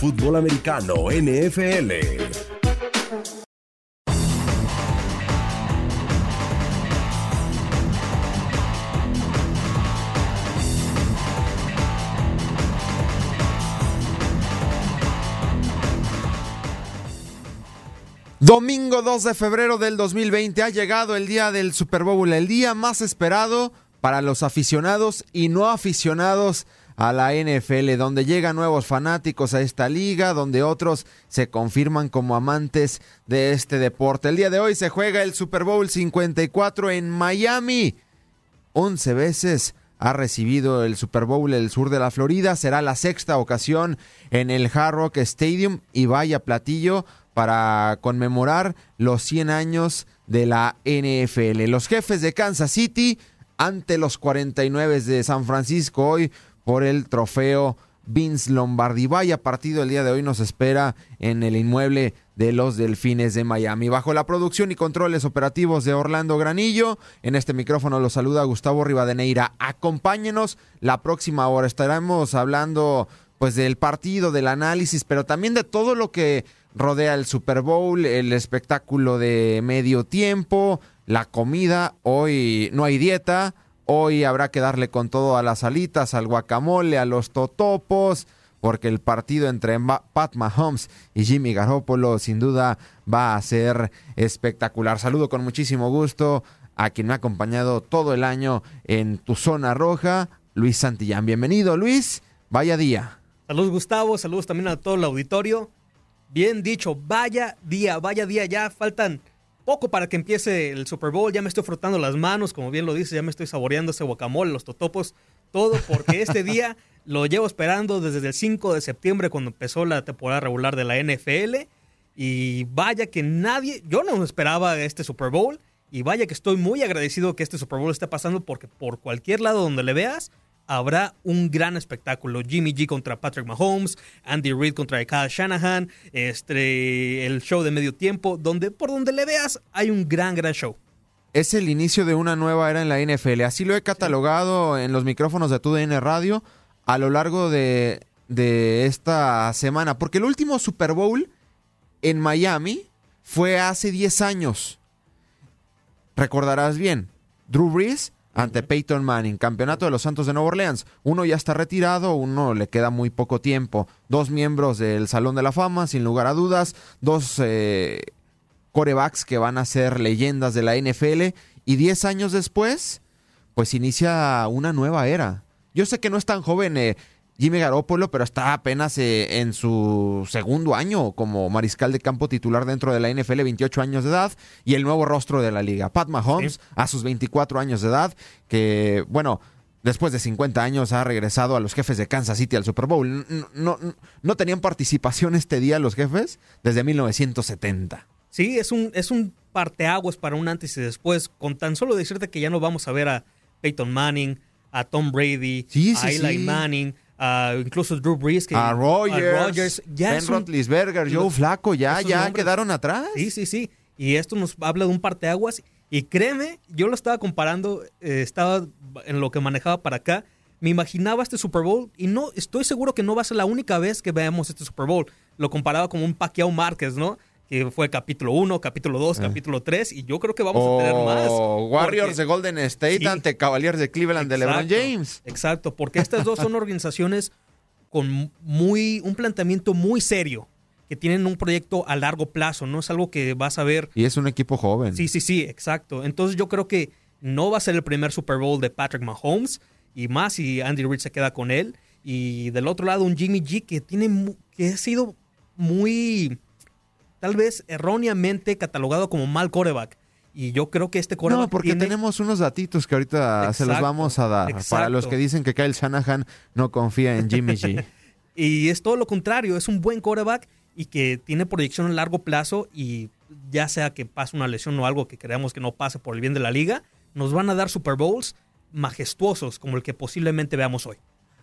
Fútbol americano NFL. Domingo 2 de febrero del 2020 ha llegado el día del Super Bowl, el día más esperado para los aficionados y no aficionados a la NFL, donde llegan nuevos fanáticos a esta liga, donde otros se confirman como amantes de este deporte. El día de hoy se juega el Super Bowl 54 en Miami. 11 veces ha recibido el Super Bowl el sur de la Florida. Será la sexta ocasión en el Hard Rock Stadium y vaya platillo para conmemorar los 100 años de la NFL. Los jefes de Kansas City ante los 49 de San Francisco hoy por el trofeo Vince Lombardi. Vaya partido el día de hoy nos espera en el inmueble de los Delfines de Miami. Bajo la producción y controles operativos de Orlando Granillo, en este micrófono lo saluda Gustavo Rivadeneira. Acompáñenos la próxima hora. Estaremos hablando pues del partido, del análisis, pero también de todo lo que rodea el Super Bowl, el espectáculo de medio tiempo, la comida. Hoy no hay dieta. Hoy habrá que darle con todo a las alitas, al guacamole, a los totopos, porque el partido entre Pat Mahomes y Jimmy Garoppolo sin duda va a ser espectacular. Saludo con muchísimo gusto a quien me ha acompañado todo el año en tu zona roja, Luis Santillán. Bienvenido, Luis. Vaya día. Saludos, Gustavo. Saludos también a todo el auditorio. Bien dicho, vaya día, vaya día. Ya faltan poco para que empiece el Super Bowl. Ya me estoy frotando las manos, como bien lo dice, ya me estoy saboreando ese guacamole, los totopos, todo, porque este día lo llevo esperando desde el 5 de septiembre cuando empezó la temporada regular de la NFL. Y vaya que nadie, yo no esperaba este Super Bowl. Y vaya que estoy muy agradecido que este Super Bowl esté pasando porque por cualquier lado donde le veas, habrá un gran espectáculo. Jimmy G contra Patrick Mahomes, Andy Reid contra Kyle Shanahan, este, el show de medio tiempo, donde por donde le veas hay un gran, gran show. Es el inicio de una nueva era en la NFL. Así lo he catalogado en los micrófonos de TUDN Radio a lo largo de, de esta semana. Porque el último Super Bowl en Miami fue hace 10 años. Recordarás bien, Drew Brees ante Peyton Manning, campeonato de los Santos de Nueva Orleans. Uno ya está retirado, uno le queda muy poco tiempo. Dos miembros del Salón de la Fama, sin lugar a dudas. Dos eh, corebacks que van a ser leyendas de la NFL. Y diez años después, pues inicia una nueva era. Yo sé que no es tan joven eh, Jimmy Garoppolo, pero está apenas eh, en su segundo año como mariscal de campo titular dentro de la NFL, 28 años de edad, y el nuevo rostro de la liga. Pat Mahomes, a sus 24 años de edad, que, bueno, después de 50 años ha regresado a los jefes de Kansas City al Super Bowl. No, no, no tenían participación este día los jefes desde 1970. Sí, es un, es un parteaguas para un antes y después, con tan solo decirte que ya no vamos a ver a Peyton Manning, a Tom Brady, Sí, a Eli. Manning, a incluso Drew Brees, que- A Rogers, a Rodgers, ya Ben Roethlisberger, Joe Flaco, ya, ya nombres- quedaron atrás. Sí, sí, sí. Y esto nos habla de un parteaguas. Y créeme, yo lo estaba comparando, eh, estaba en lo que manejaba para acá. Me imaginaba este Super Bowl y no estoy seguro que no va a ser la única vez que veamos este Super Bowl. Lo comparaba como un Pacquiao Márquez, ¿no? Que fue capítulo 1, capítulo 2, capítulo 3 y yo creo que vamos a tener más. O Warriors porque- de Golden State Sí. ante Cavaliers de Cleveland de LeBron James. Exacto, porque estas dos son organizaciones con muy un planteamiento muy serio, que tienen un proyecto a largo plazo, no es algo que vas a ver Y es un equipo joven. Sí, sí, sí, exacto. Entonces yo creo que no va a ser el primer Super Bowl de Patrick Mahomes y más si Andy Reid se queda con él. Y del otro lado un Jimmy G que tiene que ha sido muy tal vez erróneamente catalogado como mal coreback. Y yo creo que este coreback No, porque tiene- tenemos unos datitos que ahorita se los vamos a dar. Para los que dicen que Kyle Shanahan no confía en Jimmy G. Y es todo lo contrario, es un buen quarterback y que tiene proyección a largo plazo y ya sea que pase una lesión o algo que creamos que no pase por el bien de la liga, nos van a dar Super Bowls majestuosos como el que posiblemente veamos hoy.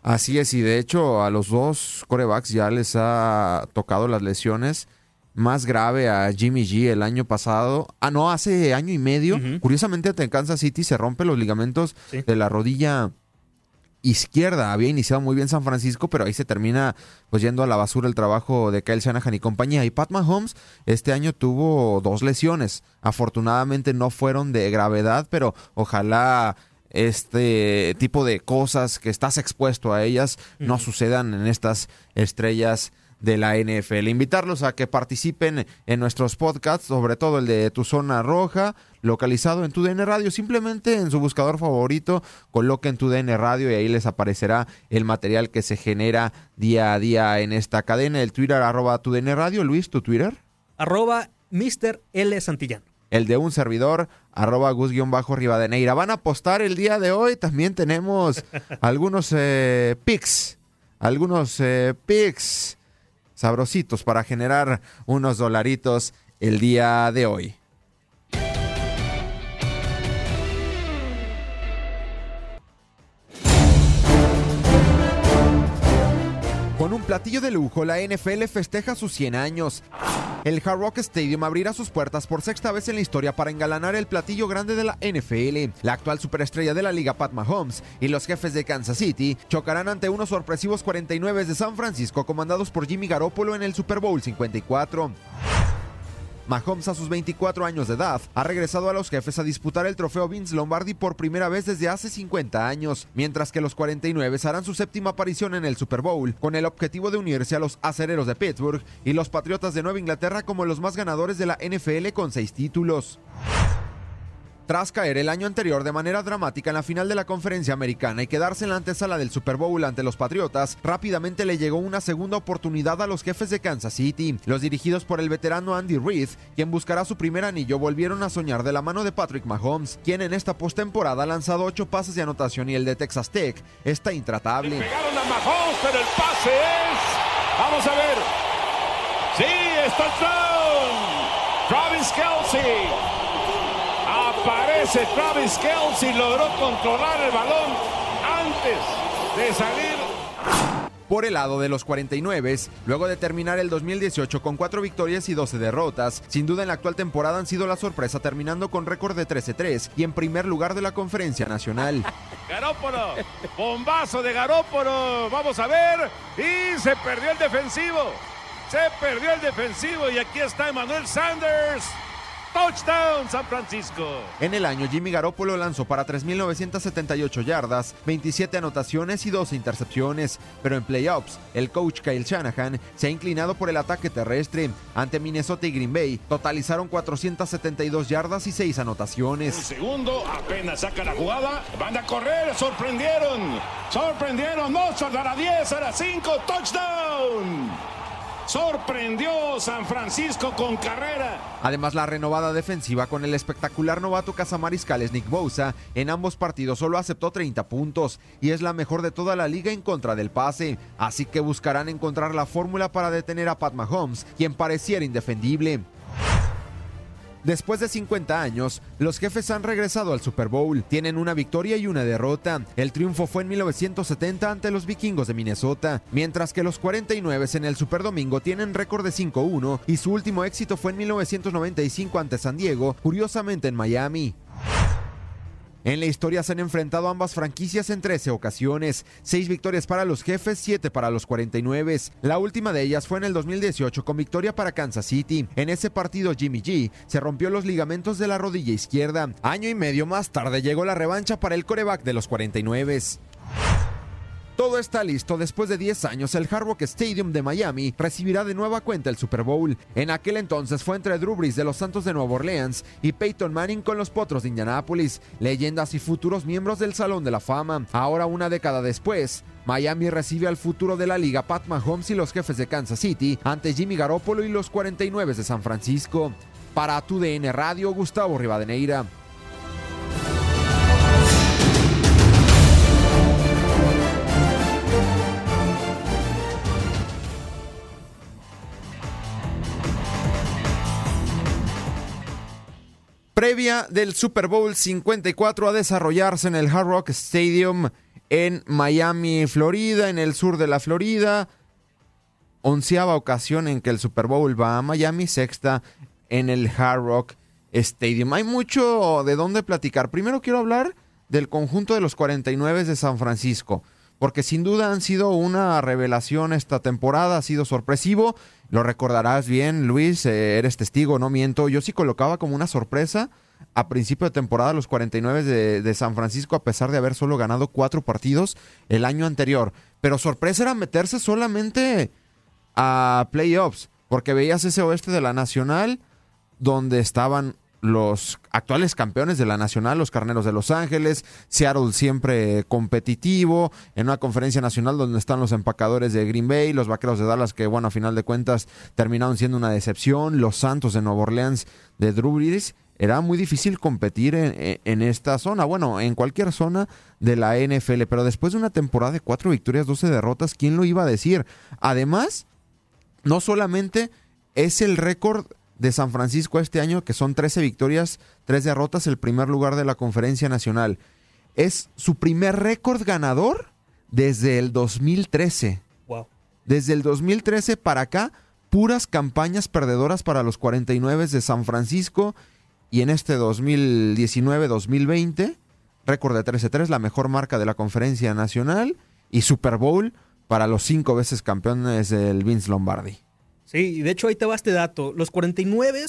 Así es, y de hecho a los dos corebacks ya les ha tocado las lesiones. Más grave a Jimmy G el año pasado. Ah, no, hace año y medio. Curiosamente, ante Kansas City se rompe los ligamentos Sí. de la rodilla izquierda. Había iniciado muy bien San Francisco, pero ahí se termina pues yendo a la basura el trabajo de Kyle Shanahan y compañía. Y Pat Mahomes este año tuvo dos lesiones. Afortunadamente no fueron de gravedad, pero ojalá este tipo de cosas que estás expuesto a ellas no sucedan en estas estrellas de la NFL. Invitarlos a que participen en nuestros podcasts, sobre todo el de Tu Zona Roja, localizado en tu DN Radio. Simplemente en su buscador favorito, coloquen tu DN Radio y ahí les aparecerá el material que se genera día a día en esta cadena. El Twitter arroba tu DN Radio. Luis, tu Twitter. Arroba Mr. L. Santillán. El de un servidor, arroba Gus-Rivadeneira. Van a apostar el día de hoy. También tenemos algunos eh, picks. Algunos eh, picks sabrositos para generar unos dolaritos el día de hoy. Con un platillo de lujo, la NFL festeja sus 100 años. El Hard Rock Stadium abrirá sus puertas por sexta vez en la historia para engalanar el platillo grande de la NFL. La actual superestrella de la liga, Pat Mahomes, y los jefes de Kansas City chocarán ante unos sorpresivos 49 de San Francisco comandados por Jimmy Garoppolo en el Super Bowl 54. Mahomes a sus 24 años de edad ha regresado a los jefes a disputar el trofeo Vince Lombardi por primera vez desde hace 50 años, mientras que los 49 harán su séptima aparición en el Super Bowl, con el objetivo de unirse a los acereros de Pittsburgh y los Patriotas de Nueva Inglaterra como los más ganadores de la NFL con seis títulos. Tras caer el año anterior de manera dramática en la final de la conferencia americana y quedarse en la antesala del Super Bowl ante los Patriotas, rápidamente le llegó una segunda oportunidad a los jefes de Kansas City. Los dirigidos por el veterano Andy Reid, quien buscará su primer anillo, volvieron a soñar de la mano de Patrick Mahomes, quien en esta postemporada ha lanzado ocho pases de anotación y el de Texas Tech está intratable. Pegaron a Mahomes, pero el pase es. Vamos a ver. Sí, es touchdown. Travis Kelsey. Aparece Travis Kelsey. Logró controlar el balón antes de salir. Por el lado de los 49, luego de terminar el 2018 con 4 victorias y 12 derrotas, sin duda en la actual temporada han sido la sorpresa terminando con récord de 13-3 y en primer lugar de la conferencia nacional. Garópolo. Bombazo de Garópolo. Vamos a ver. Y se perdió el defensivo. Se perdió el defensivo. Y aquí está Emmanuel Sanders. Touchdown San Francisco. En el año, Jimmy Garoppolo lanzó para 3.978 yardas, 27 anotaciones y 12 intercepciones, pero en playoffs, el coach Kyle Shanahan se ha inclinado por el ataque terrestre. Ante Minnesota y Green Bay, totalizaron 472 yardas y 6 anotaciones. Un segundo, apenas saca la jugada, van a correr, sorprendieron, sorprendieron, no, a 10, a 5, touchdown. Sorprendió San Francisco con carrera. Además, la renovada defensiva con el espectacular novato cazamariscales Nick Bosa en ambos partidos solo aceptó 30 puntos y es la mejor de toda la liga en contra del pase. Así que buscarán encontrar la fórmula para detener a Pat Mahomes, quien pareciera indefendible. Después de 50 años, los jefes han regresado al Super Bowl. Tienen una victoria y una derrota. El triunfo fue en 1970 ante los vikingos de Minnesota, mientras que los 49 en el Super Domingo tienen récord de 5-1 y su último éxito fue en 1995 ante San Diego, curiosamente en Miami. En la historia se han enfrentado ambas franquicias en 13 ocasiones, 6 victorias para los jefes, 7 para los 49. La última de ellas fue en el 2018 con victoria para Kansas City. En ese partido Jimmy G se rompió los ligamentos de la rodilla izquierda. Año y medio más tarde llegó la revancha para el coreback de los 49. Todo está listo. Después de 10 años, el Hard Rock Stadium de Miami recibirá de nueva cuenta el Super Bowl. En aquel entonces fue entre Drew Brees de los Santos de Nueva Orleans y Peyton Manning con los Potros de Indianápolis, leyendas y futuros miembros del Salón de la Fama. Ahora, una década después, Miami recibe al futuro de la liga Pat Mahomes y los jefes de Kansas City ante Jimmy Garoppolo y los 49 de San Francisco. Para tu DN Radio, Gustavo Rivadeneira. Previa del Super Bowl 54 a desarrollarse en el Hard Rock Stadium en Miami, Florida, en el sur de la Florida. Onceava ocasión en que el Super Bowl va a Miami, sexta en el Hard Rock Stadium. Hay mucho de dónde platicar. Primero quiero hablar del conjunto de los 49 de San Francisco, porque sin duda han sido una revelación esta temporada, ha sido sorpresivo. Lo recordarás bien, Luis, eh, eres testigo, no miento. Yo sí colocaba como una sorpresa a principio de temporada los 49 de, de, San Francisco, a pesar de haber solo ganado cuatro partidos el año anterior. Pero sorpresa era meterse solamente a playoffs, porque veías ese oeste de la Nacional, donde estaban los actuales campeones de la Nacional, los Carneros de Los Ángeles, Seattle siempre competitivo, en una conferencia nacional donde están los empacadores de Green Bay, los Vaqueros de Dallas, que bueno, a final de cuentas terminaron siendo una decepción, los Santos de Nueva Orleans de Drew Brees, era muy difícil competir en, en, esta zona, bueno, en cualquier zona de la NFL, pero después de una temporada de cuatro victorias, 12 derrotas, ¿quién lo iba a decir? Además, no solamente es el récord de San Francisco este año, que son 13 victorias, 3 derrotas, el primer lugar de la conferencia nacional. Es su primer récord ganador desde el 2013. Wow. Desde el 2013 para acá, puras campañas perdedoras para los 49 de San Francisco. Y en este 2019-2020, récord de 13-3, la mejor marca de la conferencia nacional. Y Super Bowl para los cinco veces campeones del Vince Lombardi. Sí, y de hecho ahí te va este dato. Los 49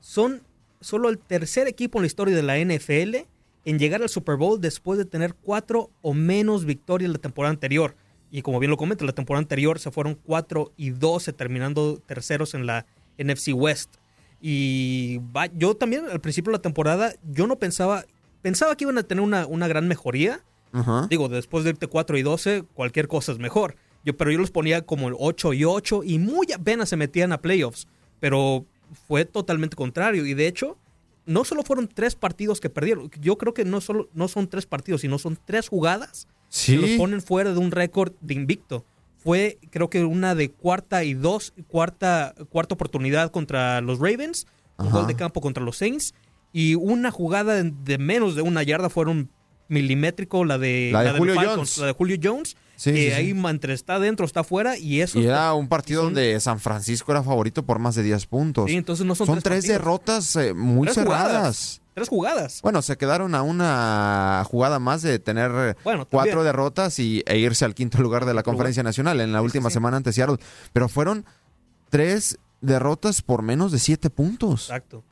son solo el tercer equipo en la historia de la NFL en llegar al Super Bowl después de tener cuatro o menos victorias la temporada anterior. Y como bien lo comento, la temporada anterior se fueron 4 y 12, terminando terceros en la NFC West. Y va, yo también al principio de la temporada, yo no pensaba, pensaba que iban a tener una, una gran mejoría. Uh -huh. Digo, después de irte 4 y 12, cualquier cosa es mejor. Yo, pero yo los ponía como el 8 y 8 y muy apenas se metían a playoffs. Pero fue totalmente contrario. Y de hecho, no solo fueron tres partidos que perdieron. Yo creo que no, solo, no son tres partidos, sino son tres jugadas ¿Sí? que los ponen fuera de un récord de invicto. Fue, creo que una de cuarta y dos, cuarta, cuarta oportunidad contra los Ravens, un gol de campo contra los Saints, y una jugada de menos de una yarda fueron milimétrico, la de, La de Julio Falcons, Jones. La de Julio Jones. Sí, que sí, sí. ahí entre está dentro, está afuera, y eso. Y era un partido son- donde San Francisco era favorito por más de 10 puntos. Sí, entonces no son, Son tres, derrotas eh, muy Tres cerradas. jugadas. Tres jugadas. Bueno, se quedaron a una jugada más de tener Bueno, cuatro derrotas y, e irse al quinto lugar de la conferencia nacional en la última semana ante Seattle. Pero fueron tres derrotas por menos de siete puntos. Exacto.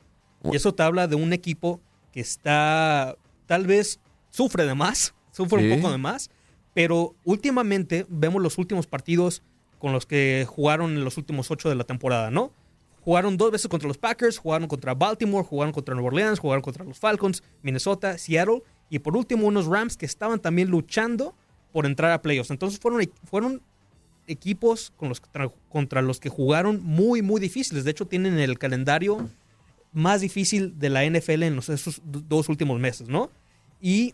Y eso te habla de un equipo que está, tal vez sufre de más, sufre un poco de más, pero últimamente vemos los últimos partidos con los que jugaron en los últimos ocho de la temporada, ¿no? Jugaron dos veces contra los Packers, jugaron contra Baltimore, jugaron contra Nueva Orleans, jugaron contra los Falcons, Minnesota, Seattle y por último unos Rams que estaban también luchando por entrar a playoffs. Entonces fueron, e- fueron equipos con los, contra los que jugaron muy, muy difíciles. De hecho, tienen el calendario más difícil de la NFL en los, esos do- dos últimos meses, ¿no? Y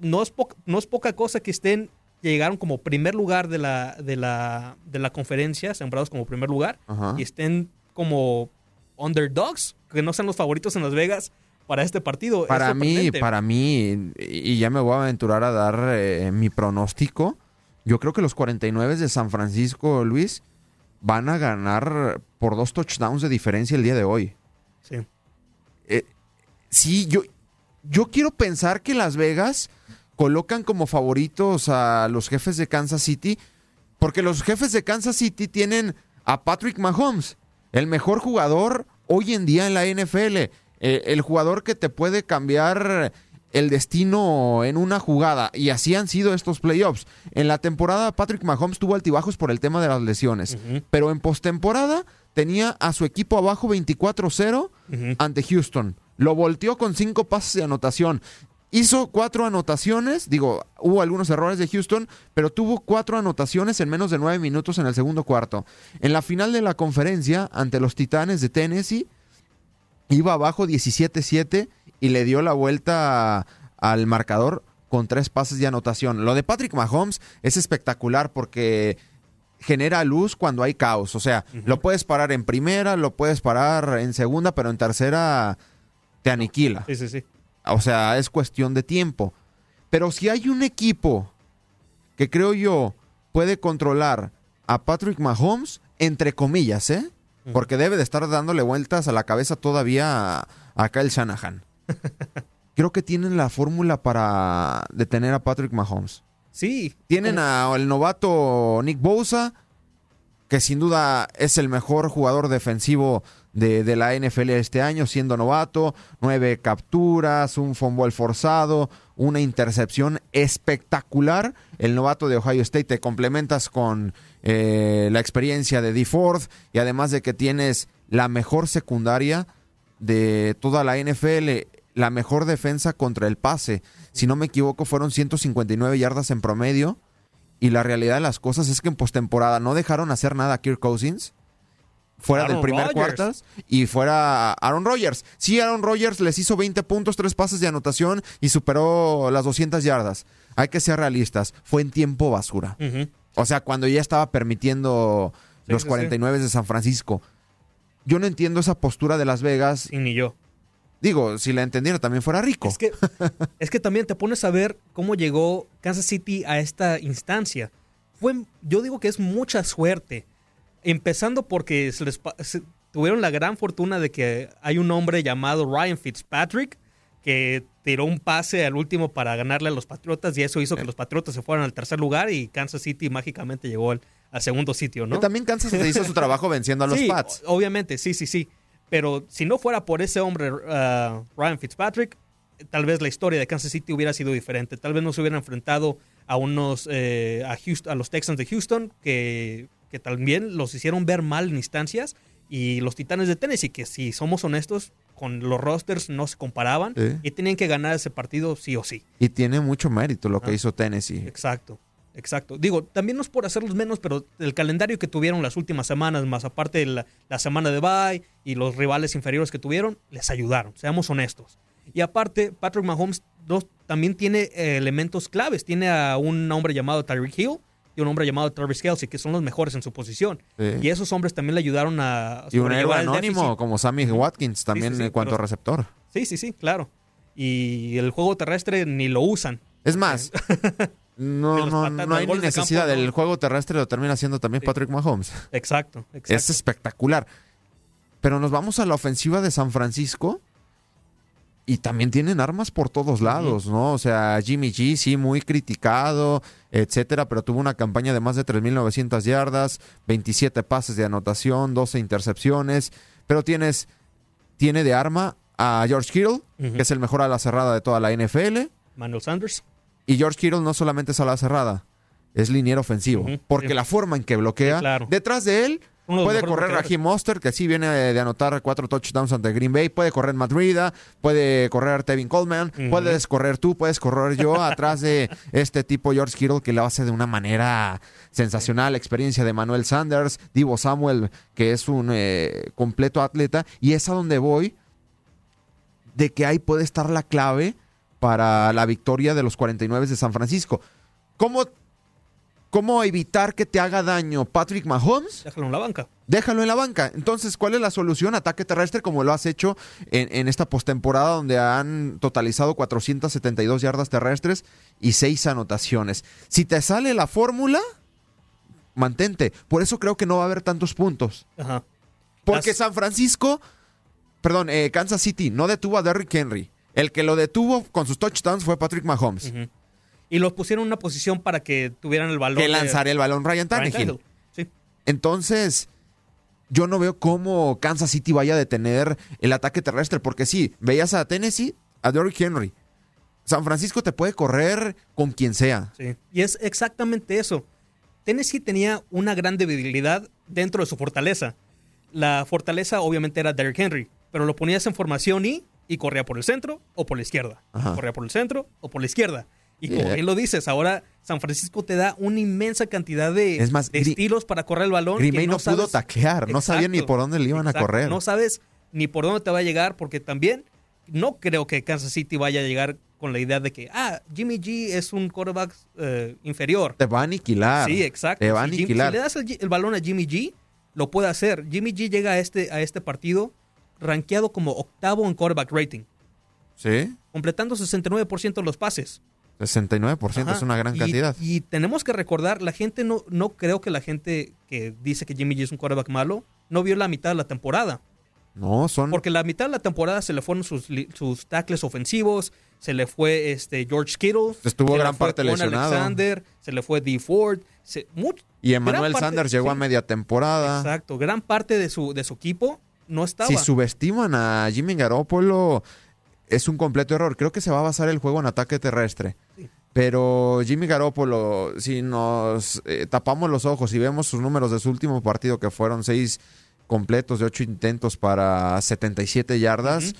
no es, no es poca cosa que estén, llegaron como primer lugar de la, de la, de la conferencia, sembrados como primer lugar, Ajá. y estén como underdogs, que no sean los favoritos en Las Vegas para este partido. Es Para mí, para mí, y ya me voy a aventurar a dar eh, mi pronóstico. Yo creo que los 49 de San Francisco, Luis, van a ganar por dos touchdowns de diferencia el día de hoy. Sí. Eh, sí, yo, yo quiero pensar que Las Vegas colocan como favoritos a los jefes de Kansas City, porque los jefes de Kansas City tienen a Patrick Mahomes, el mejor jugador hoy en día en la NFL, eh, el jugador que te puede cambiar el destino en una jugada, y así han sido estos playoffs. En la temporada Patrick Mahomes tuvo altibajos por el tema de las lesiones, pero en postemporada tenía a su equipo abajo 24-0 ante Houston. Lo volteó con cinco pases de anotación. Hizo cuatro anotaciones, digo, hubo algunos errores de Houston, pero tuvo cuatro anotaciones en menos de nueve minutos en el segundo cuarto. En la final de la conferencia, ante los Titanes de Tennessee, iba abajo 17-7 y le dio la vuelta al marcador con tres pases de anotación. Lo de Patrick Mahomes es espectacular porque genera luz cuando hay caos. O sea, lo puedes parar en primera, lo puedes parar en segunda, pero en tercera te aniquila. Sí, sí, sí. O sea, es cuestión de tiempo. Pero si hay un equipo que creo yo puede controlar a Patrick Mahomes, entre comillas, ¿eh? Porque debe de estar dándole vueltas a la cabeza todavía a, Kyle Shanahan. Creo que tienen la fórmula para detener a Patrick Mahomes. Sí. Tienen al novato Nick Bosa, que sin duda es el mejor jugador defensivo de, de la NFL este año, siendo novato. Nueve capturas, un fumble forzado, una intercepción espectacular. El novato de Ohio State te complementas con eh, la experiencia de D. Ford y además de que tienes la mejor secundaria de toda la NFL, la mejor defensa contra el pase. Si no me equivoco, fueron 159 yardas en promedio. Y la realidad de las cosas es que en postemporada no dejaron hacer nada a Kirk Cousins. Fuera Aaron del primer Rodgers. cuartas y fuera Aaron Rodgers. Sí, Aaron Rodgers les hizo 20 puntos, 3 pases de anotación y superó las 200 yardas. Hay que ser realistas. Fue en tiempo basura. O sea, cuando ya estaba permitiendo Sí, los sí, sí. 49 de San Francisco. Yo no entiendo esa postura de Las Vegas. Sí, ni yo. Digo, si la entendiera también fuera rico. Es que, es que también te pones a ver cómo llegó Kansas City a esta instancia. Fue, yo digo que es mucha suerte. Empezando porque se les se- tuvieron la gran fortuna de que hay un hombre llamado Ryan Fitzpatrick que tiró un pase al último para ganarle a los Patriotas y eso hizo que los Patriotas se fueran al tercer lugar y Kansas City mágicamente llegó al, al segundo sitio, ¿no? Que También Kansas se hizo su trabajo venciendo a los Sí, Pats. Obviamente, sí, sí, sí. Pero si no fuera por ese hombre, uh, Ryan Fitzpatrick, tal vez la historia de Kansas City hubiera sido diferente. Tal vez no se hubieran enfrentado a unos eh, a, Houston- a los Texans de Houston que, que también los hicieron ver mal en instancias y los Titanes de Tennessee que si somos honestos con los rosters no se comparaban Sí. y tenían que ganar ese partido sí o sí. Y tiene mucho mérito lo que Ah. hizo Tennessee. Exacto, exacto. Digo, también no es por hacerlos menos, pero el calendario que tuvieron las últimas semanas, más aparte de la, la semana de bye y los rivales inferiores que tuvieron, les ayudaron, seamos honestos. Y aparte, Patrick Mahomes dos- también tiene eh, elementos claves. Tiene a un hombre llamado Tyreek Hill y un hombre llamado Travis Kelsey, que son los mejores en su posición. Sí. Y esos hombres también le ayudaron a Y un héroe anónimo déficit. como Sammy Watkins también sí, sí, en cuanto pero- a receptor. Sí, sí, sí, claro. Y el juego terrestre ni lo usan. Es más, no, De no, no hay ni de necesidad. campo, ¿no? El juego terrestre lo termina haciendo también Patrick Mahomes. Exacto, exacto. Es espectacular. Pero nos vamos a la ofensiva de San Francisco. Y también tienen armas por todos lados, ¿no? O sea, Jimmy G, sí, muy criticado, etcétera, pero tuvo una campaña de más de 3.900 yardas, 27 pases de anotación, 12 intercepciones. Pero tienes, tiene de arma a George Kittle, que es el mejor a la cerrada de toda la NFL. Manuel Sanders. Y George Kittle no solamente es a la cerrada, es liniero ofensivo. Porque sí. la forma en que bloquea, Sí, claro. detrás de él, puede correr. Raheem Monster, que sí viene de anotar cuatro touchdowns ante Green Bay. Puede correr Matt Breida, puede correr Tevin Coleman, puedes correr tú, puedes correr yo atrás de este tipo George Kittle que lo hace de una manera sensacional. Experiencia de Manuel Sanders, Divo Samuel, que es un eh, completo atleta. Y es a donde voy de que ahí puede estar la clave para la victoria de los 49 de San Francisco. ¿Cómo, cómo evitar que te haga daño Patrick Mahomes? Déjalo en la banca. Déjalo en la banca. Entonces, ¿cuál es la solución? Ataque terrestre, como lo has hecho en, en esta postemporada, donde han totalizado 472 yardas terrestres y 6 anotaciones. Si te sale la fórmula, mantente. Por eso creo que no va a haber tantos puntos. Ajá. Porque Las- San Francisco, perdón, eh, Kansas City no detuvo a Derrick Henry. El que lo detuvo con sus touchdowns fue Patrick Mahomes. Ujú. Y los pusieron en una posición para que tuvieran el balón. Que lanzaría el balón Ryan Ryan Tannehill. Tannehill. Sí. Entonces, yo no veo cómo Kansas City vaya a detener el ataque terrestre. Porque sí, veías a Tennessee, a Derrick Henry. San Francisco te puede correr con quien sea. Sí. Y es exactamente eso. Tennessee tenía una gran debilidad dentro de su fortaleza. La fortaleza obviamente era Derrick Henry, pero lo ponías en formación y, y corría por el centro o por la izquierda. Ajá. Corría por el centro o por la izquierda. Y como bien lo dices, ahora San Francisco te da una inmensa cantidad de, Es más, de Gri- estilos para correr el balón. Green que no, pudo taclear, no sabía ni por dónde le iban a correr. No sabes ni por dónde te va a llegar, porque también no creo que Kansas City vaya a llegar con la idea de que, ah, Jimmy G es un quarterback eh, inferior. Te va a aniquilar. Sí, exacto. Te va a Si aniquilar. Si, le das el, el balón a Jimmy G, lo puede hacer. Jimmy G llega a este, a este partido rankeado como octavo en quarterback rating, Sí, completando 69% de los pases. 69% es Ajá. una gran Y- cantidad. Y, tenemos que recordar, la gente no, no creo que la gente que dice que Jimmy G es un quarterback malo, no vio la mitad de la temporada. No, son Porque la mitad de la temporada se le fueron sus, sus tackles ofensivos, se le fue este George Kittle, Estuvo gran parte lesionado. Alexander, se le fue D. Ford, se- much- y Emmanuel parte- Sanders llegó a media temporada. Exacto, gran parte de su, de su equipo no estaba. Si subestiman a Jimmy Garoppolo, es un completo error. Creo que se va a basar el juego en ataque terrestre. Pero Jimmy Garoppolo, si nos eh, tapamos los ojos y vemos sus números de su último partido, que fueron seis completos de ocho intentos para 77 yardas,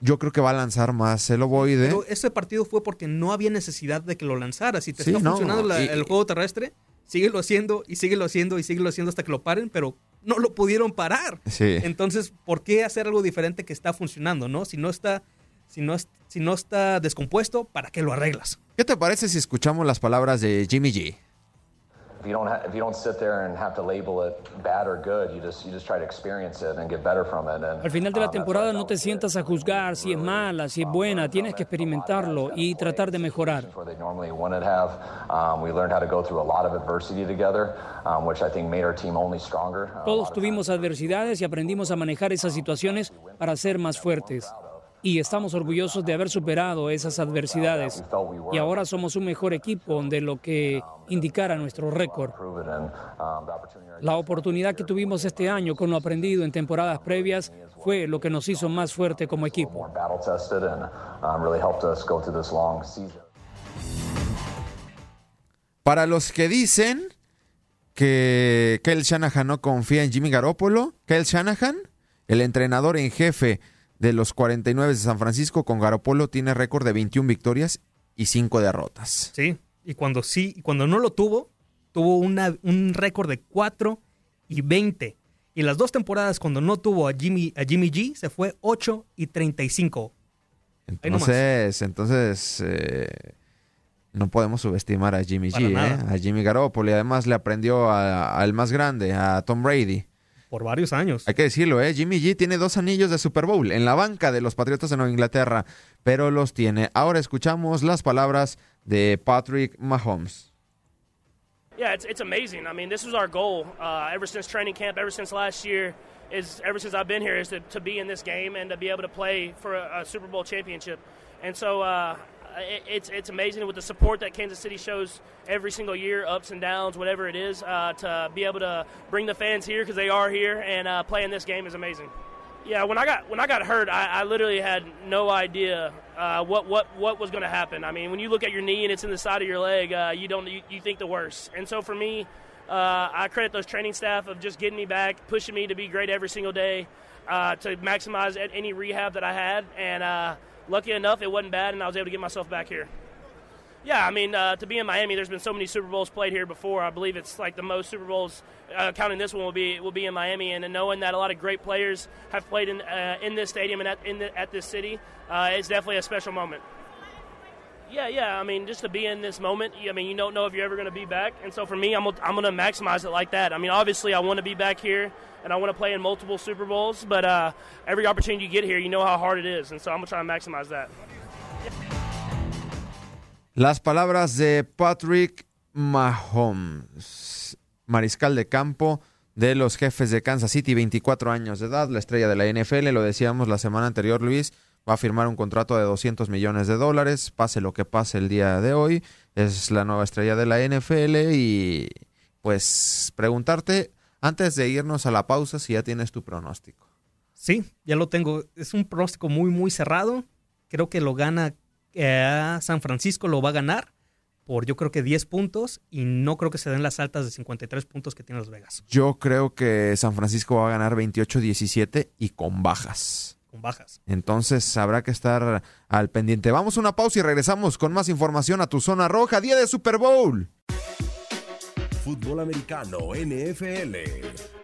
yo creo que va a lanzar más el ovoide. Pero ese partido fue porque no había necesidad de que lo lanzara. Si te Sí, está no, funcionando la- y- el juego terrestre, síguelo haciendo y síguelo haciendo y síguelo haciendo hasta que lo paren, pero no lo pudieron parar. Sí. Entonces, ¿por qué hacer algo diferente que está funcionando, no? Si no está, si no, es- si no está descompuesto, ¿para qué lo arreglas? ¿Qué te parece si escuchamos las palabras de Jimmy G? If you don't ha- if you don't sit there and have to label it bad or good, you just you just try to experience it and get better from it. And Al final de la that's temporada no te sientas a juzgar si es mala, si es buena, tienes que experimentarlo y tratar de mejorar. where they normally wouldn't have. Um, we learned how to go through a lot of adversity together, um, which I think made our team only stronger. Uh, Todos tuvimos adversidades y aprendimos a manejar esas situaciones para ser más fuertes. Y estamos orgullosos de haber superado esas adversidades. Y ahora somos un mejor equipo de lo que indicara nuestro récord. La oportunidad que tuvimos este año con lo aprendido en temporadas previas fue lo que nos hizo más fuerte como equipo. Para los que dicen que Kyle Shanahan no confía en Jimmy Garoppolo, Kyle Shanahan, el entrenador en jefe de los 49 de San Francisco con Garoppolo, tiene récord de 21 victorias y 5 derrotas. Sí. Y cuando sí, y cuando no lo tuvo, tuvo una- un récord de 4 y 20. Y las dos temporadas cuando no tuvo a Jimmy, a Jimmy G, se fue 8 y 35. Ahí nomás. Entonces, entonces eh, no podemos subestimar a Jimmy Para G, ¿eh? a Jimmy Garoppolo. Y además le aprendió al más grande, a Tom Brady. Por varios años. Hay que decirlo, ¿eh? Jimmy G tiene dos anillos de Super Bowl en la banca de los Patriotas de Nueva Inglaterra, pero los tiene. Ahora escuchamos las palabras de Patrick Mahomes. Yeah, it's, it's amazing. I mean, this was our goal uh, ever since training camp, ever since last year. Is ever since I've been here is to, to be in this game and to be able to play for a, a Super Bowl championship. And so uh, it, it's it's amazing with the support that Kansas City shows every single year, ups and downs, whatever it is, uh, to be able to bring the fans here because they are here and uh, play in this game is amazing. Yeah, when I got when I got hurt, I, I literally had no idea uh, what what what was going to happen. I mean, when you look at your knee and it's in the side of your leg, uh, you don't you, you think the worst. And so for me, uh, I credit those training staff of just getting me back, pushing me to be great every single day, uh, to maximize any rehab that I had. And uh, lucky enough, it wasn't bad, and I was able to get myself back here. Yeah, I mean, uh, to be in Miami, there's been so many Super Bowls played here before. I believe it's like the most Super Bowls, uh, counting this one, will be will be in Miami. And, knowing that a lot of great players have played in uh, in this stadium and at in the, at this city, uh, it's definitely a special moment. Yeah, yeah. I mean, just to be in this moment, I mean, you don't know if you're ever going to be back. And so for me, I'm, I'm going to maximize it like that. I mean, obviously, I want to be back here and I want to play in multiple Super Bowls, but uh, every opportunity you get here, you know how hard it is. And so I'm going to try to maximize that. Las palabras de Patrick Mahomes, mariscal de campo de los jefes de Kansas City, 24 años de edad, la estrella de la NFL, lo decíamos la semana anterior, Luis, va a firmar un contrato de 200 millones de dólares, pase lo que pase el día de hoy, es la nueva estrella de la NFL y pues preguntarte antes de irnos a la pausa si ya tienes tu pronóstico. Sí, ya lo tengo, es un pronóstico muy muy cerrado, creo que lo gana eh, San Francisco lo va a ganar por yo creo que 10 puntos y no creo que se den las altas de 53 puntos que tiene Las Vegas. Yo creo que San Francisco va a ganar 28-17 y con bajas. Con bajas. Entonces habrá que estar al pendiente. Vamos a una pausa y regresamos con más información a tu zona roja, día de Super Bowl. Fútbol americano, NFL